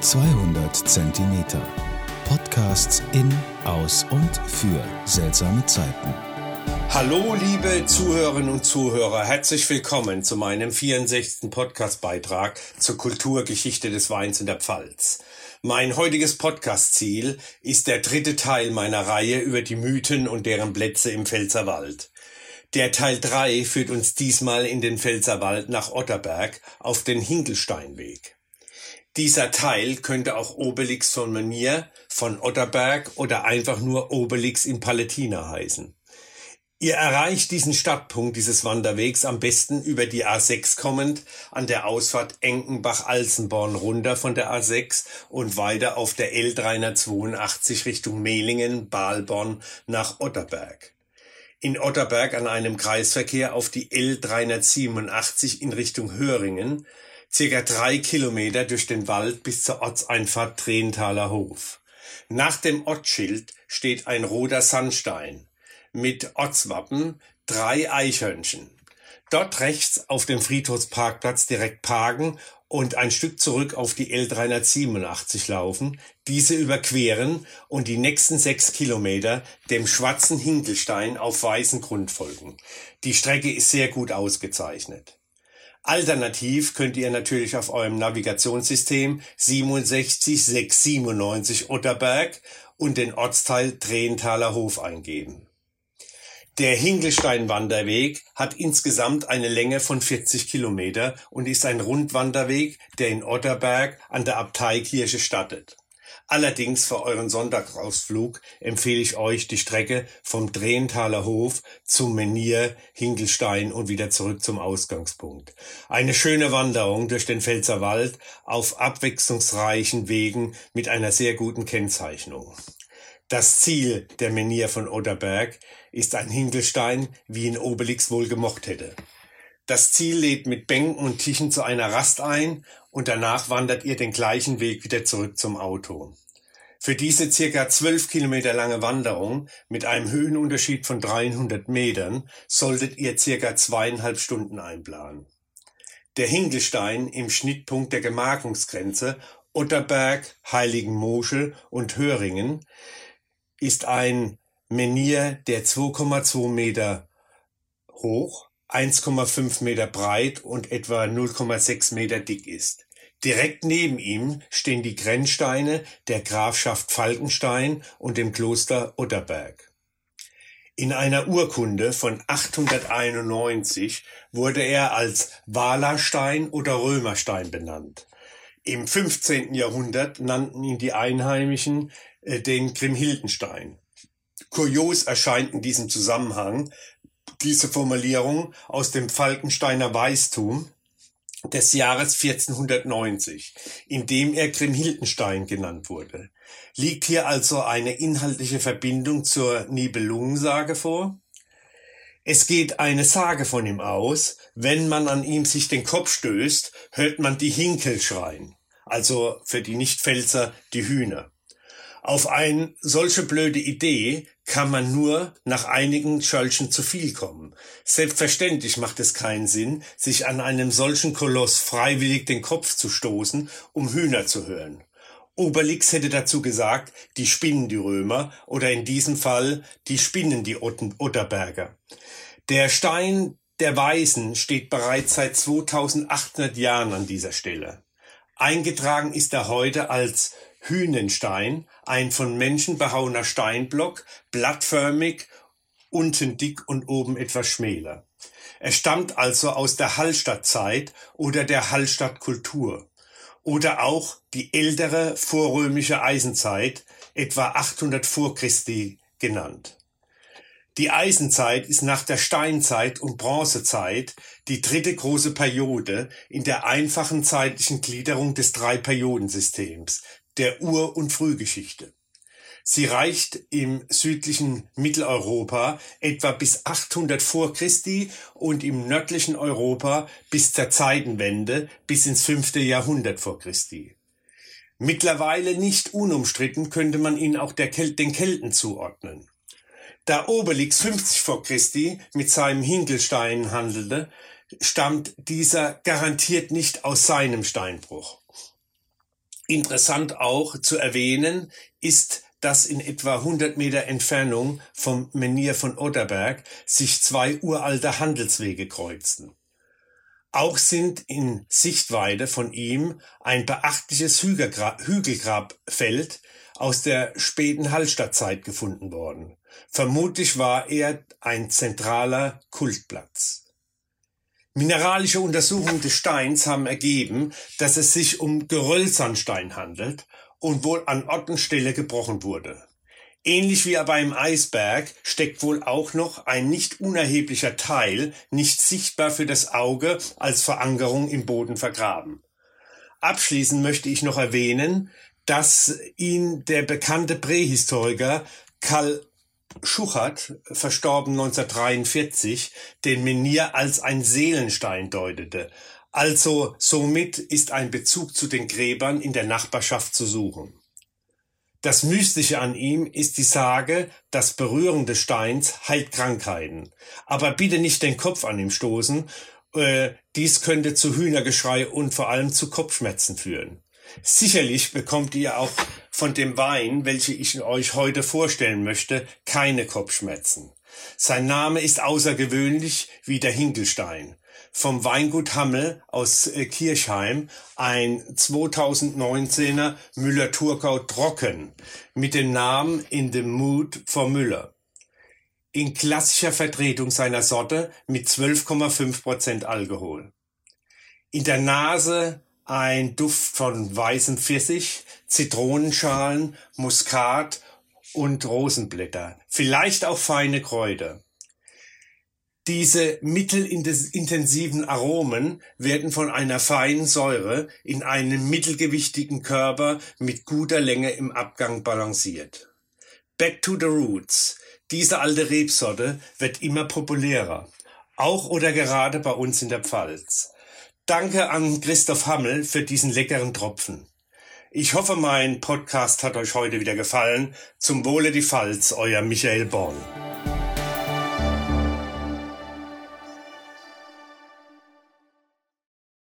200 Zentimeter. Podcasts in, aus und für seltsame Zeiten. Hallo, liebe Zuhörerinnen und Zuhörer, herzlich willkommen zu meinem 64. Podcastbeitrag zur Kulturgeschichte des Weins in der Pfalz. Mein heutiges Podcast-Ziel ist der dritte Teil meiner Reihe über die Mythen und deren Plätze im Pfälzerwald. Der Teil 3 führt uns diesmal in den Pfälzerwald nach Otterberg auf den Hinkelsteinweg. Dieser Teil könnte auch Obelix von Menier, von Otterberg oder einfach nur Obelix in Palatina heißen. Ihr erreicht diesen Startpunkt dieses Wanderwegs am besten über die A6 kommend an der Ausfahrt Enkenbach-Alsenborn runter von der A6 und weiter auf der L382 Richtung Mehlingen, Balborn nach Otterberg. In Otterberg an einem Kreisverkehr auf die L387 in Richtung Höringen circa drei Kilometer durch den Wald bis zur Ortseinfahrt Trenthaler Hof. Nach dem Ortsschild steht ein roter Sandstein mit Ortswappen, drei Eichhörnchen. Dort rechts auf dem Friedhofsparkplatz direkt parken und ein Stück zurück auf die L387 laufen, diese überqueren und die nächsten sechs Kilometer dem schwarzen Hinkelstein auf weißen Grund folgen. Die Strecke ist sehr gut ausgezeichnet. Alternativ könnt ihr natürlich auf eurem Navigationssystem 67697 Otterberg und den Ortsteil Trenthaler Hof eingeben. Der Hinkelstein-Wanderweg hat insgesamt eine Länge von 40 Kilometer und ist ein Rundwanderweg, der in Otterberg an der Abteikirche startet. Allerdings für euren Sonntagsausflug empfehle ich euch die Strecke vom Drehenthaler Hof zum Menier, Hinkelstein und wieder zurück zum Ausgangspunkt. Eine schöne Wanderung durch den Pfälzerwald auf abwechslungsreichen Wegen mit einer sehr guten Kennzeichnung. Das Ziel der Menier von Oderberg ist ein Hinkelstein, wie ihn Obelix wohl gemocht hätte. Das Ziel lädt mit Bänken und Tischen zu einer Rast ein und danach wandert ihr den gleichen Weg wieder zurück zum Auto. Für diese circa zwölf Kilometer lange Wanderung mit einem Höhenunterschied von 300 Metern solltet ihr circa zweieinhalb Stunden einplanen. Der Hinkelstein im Schnittpunkt der Gemarkungsgrenze Otterberg, Heiligenmoschel und Höringen ist ein Menhir, der 2,2 Meter hoch, 1,5 Meter breit und etwa 0,6 Meter dick ist. Direkt neben ihm stehen die Grenzsteine der Grafschaft Falkenstein und dem Kloster Otterberg. In einer Urkunde von 891 wurde er als Walerstein oder Römerstein benannt. Im 15. Jahrhundert nannten ihn die Einheimischen äh, den Grimhildenstein. Kurios erscheint in diesem Zusammenhang, diese Formulierung aus dem Falkensteiner Weistum des Jahres 1490, in dem er Grimhildenstein genannt wurde. Liegt hier also eine inhaltliche Verbindung zur Nibelungensage vor? Es geht eine Sage von ihm aus, wenn man an ihm sich den Kopf stößt, hört man die Hinkel schreien, also für die Nichtpfälzer die Hühner. Auf eine solche blöde Idee kann man nur nach einigen Schölchen zu viel kommen. Selbstverständlich macht es keinen Sinn, sich an einem solchen Koloss freiwillig den Kopf zu stoßen, um Hühner zu hören. Obelix hätte dazu gesagt, die spinnen die Römer oder in diesem Fall die spinnen die Otterberger. Der Stein der Weisen steht bereits seit 2800 Jahren an dieser Stelle. Eingetragen ist er heute als Hünenstein, ein von Menschen behauener Steinblock, blattförmig, unten dick und oben etwas schmäler. Er stammt also aus der Hallstattzeit oder der Hallstattkultur oder auch die ältere vorrömische Eisenzeit, etwa 800 vor Christi genannt. Die Eisenzeit ist nach der Steinzeit und Bronzezeit die dritte große Periode in der einfachen zeitlichen Gliederung des Drei-Periodensystems, der Ur- und Frühgeschichte. Sie reicht im südlichen Mitteleuropa etwa bis 800 vor Christi und im nördlichen Europa bis zur Zeitenwende bis ins fünfte Jahrhundert vor Christi. Mittlerweile nicht unumstritten könnte man ihn auch Kel den Kelten zuordnen. Da Obelix 50 vor Christi mit seinem Hinkelstein handelte, stammt dieser garantiert nicht aus seinem Steinbruch. Interessant auch zu erwähnen ist, dass in etwa 100 Meter Entfernung vom Menhir von Otterberg sich zwei uralte Handelswege kreuzten. Auch sind in Sichtweite von ihm ein beachtliches Hügelgrabfeld aus der späten Hallstattzeit gefunden worden. Vermutlich war er ein zentraler Kultplatz. Mineralische Untersuchungen des Steins haben ergeben, dass es sich um Geröllsandstein handelt und wohl an Ort und Stelle gebrochen wurde. Ähnlich wie beim Eisberg steckt wohl auch noch ein nicht unerheblicher Teil nicht sichtbar für das Auge als Verankerung im Boden vergraben. Abschließend möchte ich noch erwähnen, dass ihn der bekannte Prähistoriker Karl Schuchert, verstorben 1943, den Menhir als ein Seelenstein deutete. Also somit ist ein Bezug zu den Gräbern in der Nachbarschaft zu suchen. Das Mystische an ihm ist die Sage, das Berühren des Steins heilt Krankheiten. Aber bitte nicht den Kopf an ihm stoßen, äh, dies könnte zu Hühnergeschrei und vor allem zu Kopfschmerzen führen. Sicherlich bekommt ihr auch von dem Wein, welche ich euch heute vorstellen möchte, keine Kopfschmerzen. Sein Name ist außergewöhnlich wie der Hinkelstein. Vom Weingut Hammel aus äh, Kirchheim ein 2019er Müller-Thurgau Trocken mit dem Namen In the Mood for Müller. In klassischer Vertretung seiner Sorte mit 12,5 Prozent Alkohol. In der Nase ein Duft von weißem Pfirsich, Zitronenschalen, Muskat und Rosenblätter, vielleicht auch feine Kräuter. Diese mittelintensiven Aromen werden von einer feinen Säure in einem mittelgewichtigen Körper mit guter Länge im Abgang balanciert. Back to the Roots. Diese alte Rebsorte wird immer populärer. Auch oder gerade bei uns in der Pfalz. Danke an Christoph Hammel für diesen leckeren Tropfen. Ich hoffe, mein Podcast hat euch heute wieder gefallen. Zum Wohle die Pfalz, euer Michael Born.